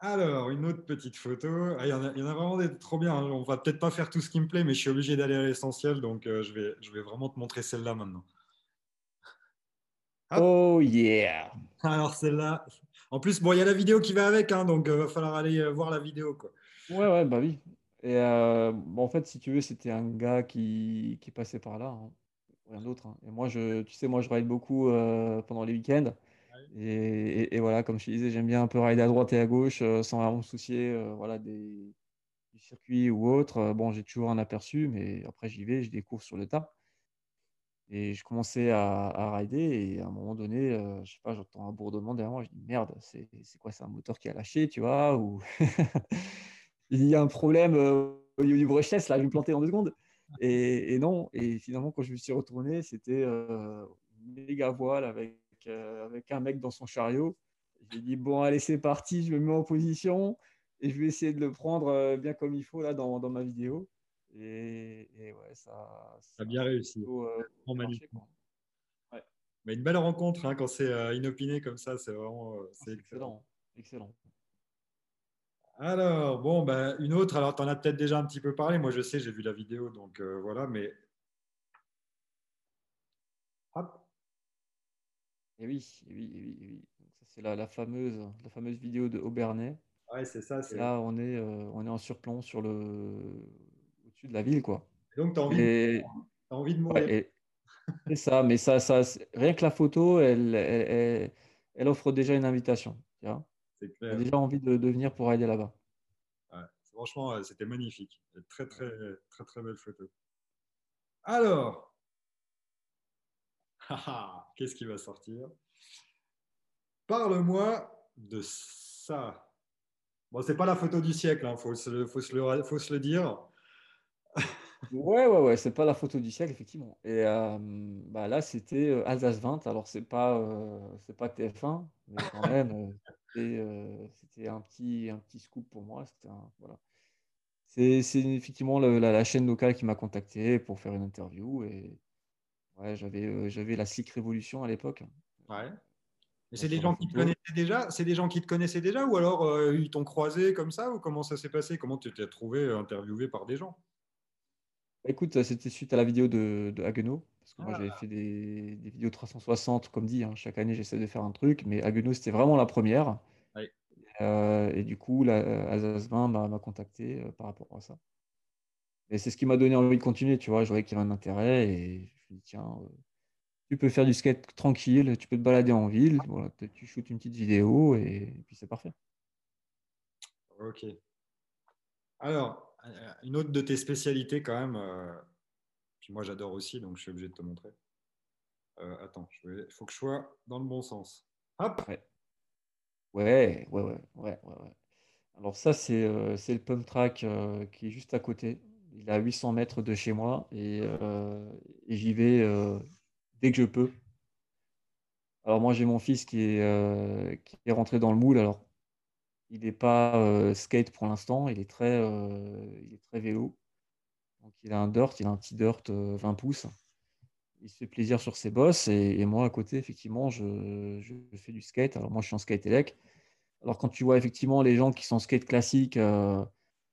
Alors, une autre petite photo. Ah, Il y en a, il y en a vraiment des trop bien. hein. On va peut-être pas faire tout ce qui me plaît, mais je suis obligé d'aller à l'essentiel, donc euh, je vais, je vais vraiment te montrer celle-là maintenant. Hop. Oh yeah! Alors celle-là. En plus, bon, il y a la vidéo qui va avec, hein, donc il va falloir aller euh, voir la vidéo, quoi. Ouais, ouais, bah oui. Et euh, bon, en fait, si tu veux, c'était un gars qui, qui passait par là. hein. Rien d'autre. hein. Et moi, je, tu sais, moi, je ride beaucoup euh, pendant les week-ends. Et, et- et voilà, comme je te disais, j'aime bien un peu rider à droite et à gauche euh, sans vraiment me soucier euh, voilà, des, du circuit ou autre. Euh, Bon, j'ai toujours un aperçu, mais après, j'y vais, je découvre sur le tas. Et je commençais à, rider et à un moment donné, euh, je sais pas, j'entends un bourdonnement derrière moi. Je dis merde, c'est quoi, c'est un moteur qui a lâché, tu vois, ou il y a un problème euh, au niveau du brushless, là, je vais me planter en deux secondes. Et, et non, et finalement, quand je me suis retourné, c'était euh, une méga voile avec, euh, avec un mec dans son chariot. J'ai dit, bon, allez, c'est parti, je me mets en position et je vais essayer de le prendre euh, bien comme il faut là dans, dans ma vidéo. Et, et ouais, ça, T'as bien réussi. plutôt, euh, marché, quoi. Mais une belle rencontre hein, quand c'est euh, inopiné comme ça, c'est vraiment euh, Ah, c'est excellent. excellent, excellent. Alors, bon, ben, une autre, alors tu en as peut-être déjà un petit peu parlé. Moi, je sais, j'ai vu la vidéo, donc euh, voilà, mais. Hop. Et oui, et oui, et oui, et oui. Donc ça, c'est la, la fameuse, la fameuse vidéo de Aubernais. Ouais, c'est ça. C'est- là, on est, euh, on est en surplomb sur le, au-dessus de la ville, quoi. Donc, tu as Et, t'as envie de ouais, mourir. et c'est ça, mais ça, ça, rien que la photo, elle, elle, elle- elle offre déjà une invitation. Tu vois. Clair. déjà envie de, de venir pour aller là-bas. Ouais. Franchement, c'était magnifique. Très, très, très, très belle photo. Alors, haha, qu'est-ce qui va sortir? Parle-moi de ça. Bon, c'est pas la photo du siècle, il faut, le- faut, se le, faut se le dire. Ouais, ouais, ouais, c'est pas la photo du siècle, effectivement. Et euh, bah là, c'était euh, Alsace 20. Alors, c'est pas, euh, c'est pas TF1, mais quand même, euh, c'était un petit, un petit scoop pour moi. Un- voilà. C'est effectivement le- la, la chaîne locale qui m'a contacté pour faire une interview. Et ouais, j'avais j'avais la Slick Révolution à l'époque. Ouais. C'est des gens qui te connaissaient déjà C'est des gens qui te connaissaient déjà ou alors ils t'ont croisé comme ça ou comment ça s'est passé? Comment tu t'es trouvé interviewé par des gens? Écoute, c'était suite à la vidéo de, de Haguenau, parce que moi j'avais Ah, fait des, des vidéos 360, comme dit, hein, chaque année j'essaie de faire un truc, mais Haguenau c'était vraiment la première. Euh, et du coup, la, euh, Alsace 20 m'a contacté euh, par rapport à ça. Et c'est ce qui m'a donné envie de continuer, tu vois. Je voyais qu'il y avait un intérêt et je me suis dit, tiens, euh, tu peux faire du skate tranquille, tu peux te balader en ville, voilà, tu shootes une petite vidéo et, et puis c'est parfait. Ok. Alors, euh, une autre de tes spécialités quand même, euh, puis moi j'adore aussi, donc je suis obligé de te montrer. Euh, attends, il faut que je sois dans le bon sens. Hop Ouais, ouais, ouais, ouais, ouais, ouais. Alors ça, c'est euh, le pump track euh, qui est juste à côté. Il est à 800 mètres de chez moi et, euh, et j'y vais euh, dès que je peux. Alors moi, j'ai mon fils qui est, euh, qui est rentré dans le moule. Alors, il n'est pas skate pour l'instant, il est très, il est très vélo. Donc il a un dirt, il a un petit dirt euh, 20 pouces. Il se fait plaisir sur ses bosses et, et moi à côté, effectivement, je, je fais du skate. Alors moi, je suis en skate élec. Alors quand tu vois effectivement les gens qui sont skate classique, euh,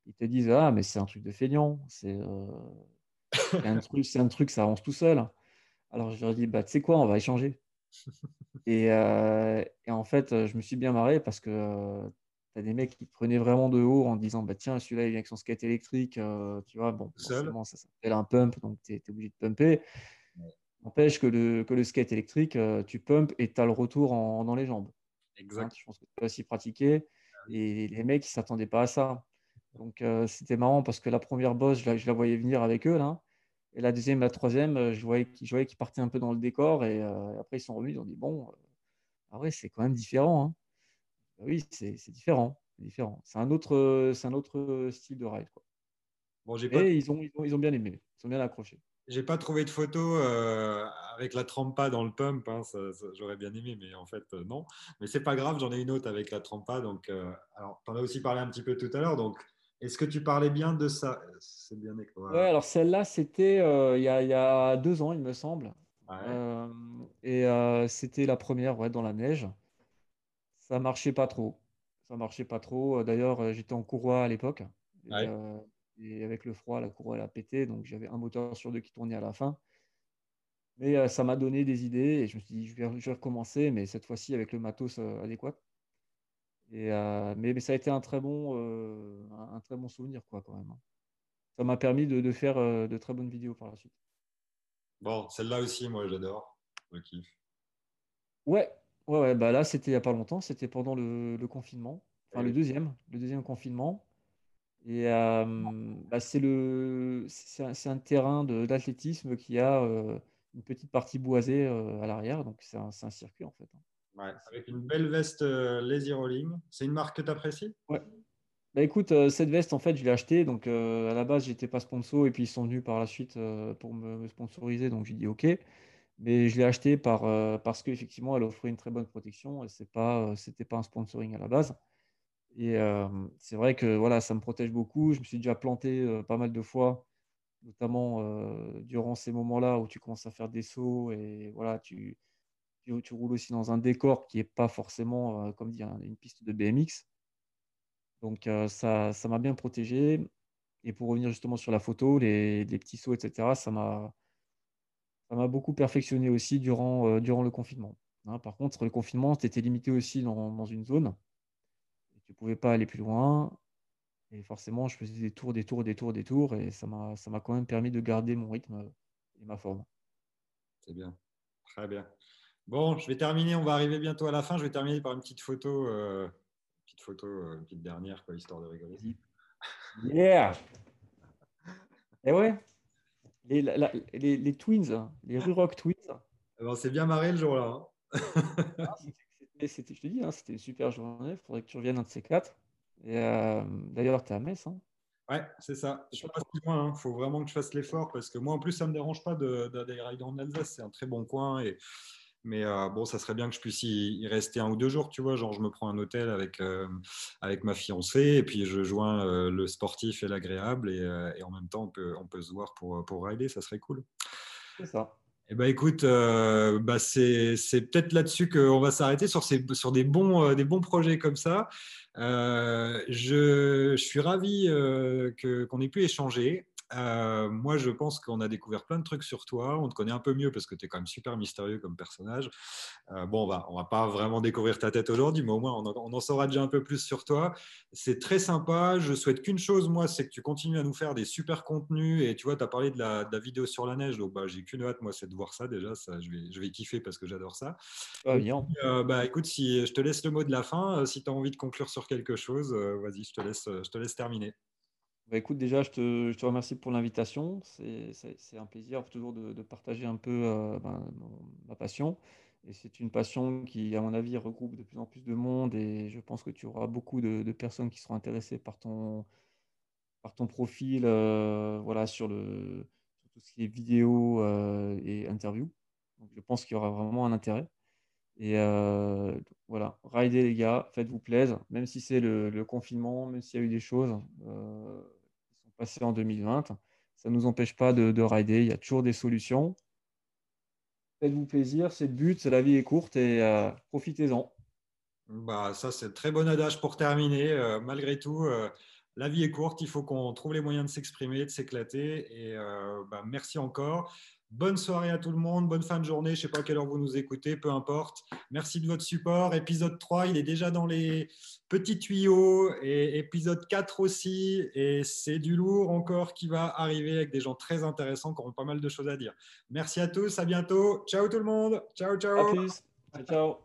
ils te disent ah mais c'est un truc de feignant, c'est euh, un truc, un truc, ça avance tout seul. Alors je leur dis bah tu sais quoi, on va échanger. Et, euh, et en fait, je me suis bien marré parce que tu as des mecs qui te prenaient vraiment de haut en disant bah tiens celui-là il vient avec son skate électrique, euh, tu vois bon forcément ça s'appelle un pump donc tu es, obligé de pumper. N'empêche que le, que le skate électrique, euh, tu pumpes et tu as le retour en- dans les jambes. Hein, Exact. je pense que tu as aussi pratiqué. Et les mecs, ils ne s'attendaient pas à ça. Donc, euh, c'était marrant parce que la première bosse, je la, je la voyais venir avec eux. Là. Et la deuxième, la troisième, je voyais, qu'ils- je voyais qu'ils partaient un peu dans le décor. Et euh, après, ils sont revenus. Ils ont dit Bon, ah ouais, c'est quand même différent. hein. Oui, c'est différent. C'est différent. C'est un, autre, euh, c'est un autre style de ride. Quoi. Bon, j'ai pas, Et ils ont, ils, ont, ils ont bien aimé. Ils ont bien accroché. j'ai pas trouvé de photo euh, avec la trempa dans le pump. hein, j'aurais bien aimé, mais en fait euh, non. Mais c'est pas grave, j'en ai une autre avec la trempa. Donc, euh, alors, t'en as aussi parlé un petit peu tout à l'heure. Donc, est-ce que tu parlais bien de ça? C'est bien écrit. Ouais, alors celle-là, c'était euh, il y a, il y a deux ans, il me semble. Ouais. Euh, et euh, c'était la première ouais, dans la neige. Ça marchait pas trop. Ça marchait pas trop. D'ailleurs, euh, j'étais en courroie à l'époque. Et, Ouais. euh, et avec le froid, la courroie elle a pété. Donc j'avais un moteur sur deux qui tournait à la fin. Mais euh, ça m'a donné des idées et je me suis dit, je vais, je vais recommencer, mais cette fois-ci avec le matos euh, adéquat. Et, euh, mais, mais ça a été un très bon, euh, un, très bon souvenir, quoi, quand même. hein. Ça m'a permis de, de faire euh, de très bonnes vidéos par la suite. Bon, celle-là aussi, moi, j'adore. Je kiffe. Ouais, ouais, ouais, bah là, c'était il n'y a pas longtemps, c'était pendant le, le confinement, Eh enfin le oui. deuxième, le deuxième confinement. Et euh, bah, c'est le, c'est un, c'est un terrain d'athlétisme qui a euh, une petite partie boisée euh, à l'arrière, donc c'est un, c'est un circuit en fait. hein. Ouais. Avec une belle veste Lazy Rolling. C'est une marque que tu apprécies? Ouais. Bah écoute, cette veste en fait, je l'ai achetée, donc à la base, j'étais pas sponsor, et puis ils sont venus par la suite pour me, me sponsoriser, donc j'ai dit ok. Mais je l'ai achetée par, euh, parce qu'effectivement, elle offrait une très bonne protection, et c'est pas, euh, pas un sponsoring à la base. Et euh, c'est vrai que voilà, ça me protège beaucoup. Je me suis déjà planté pas mal de fois, notamment durant ces moments-là où tu commences à faire des sauts et voilà, tu, tu, roules aussi dans un décor qui n'est pas forcément, comme dire, une piste de BMX. Donc ça ça m'a bien protégé et pour revenir justement sur la photo, les les petits sauts et cetera, ça m'a ça m'a beaucoup perfectionné aussi durant, durant le confinement, hein. Par contre, le confinement, tu étais limité aussi dans dans une zone et tu pouvais pas aller plus loin et forcément, je faisais des tours, des tours, des tours, des tours et ça m'a quand même permis de garder mon rythme et ma forme. C'est bien, très bien. Bon, je vais terminer, on va arriver bientôt à la fin. Je vais terminer par une petite photo, euh, petite photo, euh, une petite dernière, quoi, histoire de rigoler. Yeah! Et eh ouais, les, les, les, Twins, les Rurock Twins. Eh ben, c'est bien marré le jour-là. Hein. Ah, je te dis, hein, c'était une super journée. Il faudrait que tu reviennes un de ces quatre. Et euh, d'ailleurs, tu es à Metz. Hein. Ouais, c'est ça. Je suis pas si loin. Il hein. faut vraiment que je fasse l'effort parce que moi, en plus, ça ne me dérange pas d'aller rider en Alsace. C'est un très bon coin. Et mais euh, bon, ça serait bien que je puisse y, rester un ou deux jours, tu vois. Genre, je me prends un hôtel avec, euh, avec ma fiancée et puis je joins euh, le sportif et l'agréable et, en même temps, on peut, on peut se voir pour, pour rider, ça serait cool. C'est ça. Eh ben, écoute, bah c'est peut-être là-dessus qu'on va s'arrêter sur, ces, sur des, bons, des bons projets comme ça. je, je, suis ravi qu'on ait pu échanger. Euh, moi, je pense qu'on a découvert plein de trucs sur toi. On te connaît un peu mieux parce que tu es quand même super mystérieux comme personnage. Euh, bon, on va, on va pas vraiment découvrir ta tête aujourd'hui, mais au moins, on en, saura déjà un peu plus sur toi. C'est très sympa. Je souhaite qu'une chose, moi, c'est que tu continues à nous faire des super contenus. Et tu vois, tu as parlé de la, vidéo sur la neige. Donc, bah, j'ai qu'une hâte, moi, c'est de voir ça déjà. Ça, je, vais, je vais kiffer parce que j'adore ça. Ah, bien. Euh, bah, écoute, si je te laisse le mot de la fin, si tu as envie de conclure sur quelque chose, vas-y, je te laisse, je te laisse terminer. Bah, écoute, déjà, je te, remercie pour l'invitation. C'est un plaisir toujours de, partager un peu euh, ben, ma passion. Et c'est une passion qui, à mon avis, regroupe de plus en plus de monde. Et je pense que tu auras beaucoup de, personnes qui seront intéressées par ton, profil euh, voilà, sur, tout ce qui est vidéo euh, et interview. Donc, je pense qu'il y aura vraiment un intérêt. Et voilà, ridez les gars, faites-vous plaisir, même si c'est le, confinement, même s'il y a eu des choses passé en 2020. Ça ne nous empêche pas de, rider, il y a toujours des solutions. Faites-vous plaisir, c'est le but, la vie est courte et euh, profitez-en. Bah, ça, c'est très bon adage pour terminer. Euh, malgré tout, euh, la vie est courte, il faut qu'on trouve les moyens de s'exprimer, de s'éclater. Et bah, merci encore. Bonne soirée à tout le monde, bonne fin de journée. Je ne sais pas à quelle heure vous nous écoutez, peu importe. Merci de votre support. Épisode 3, il est déjà dans les petits tuyaux. Et épisode 4 aussi. Et c'est du lourd encore qui va arriver avec des gens très intéressants qui auront pas mal de choses à dire. Merci à tous, à bientôt. Ciao tout le monde. Ciao, ciao. Ciao.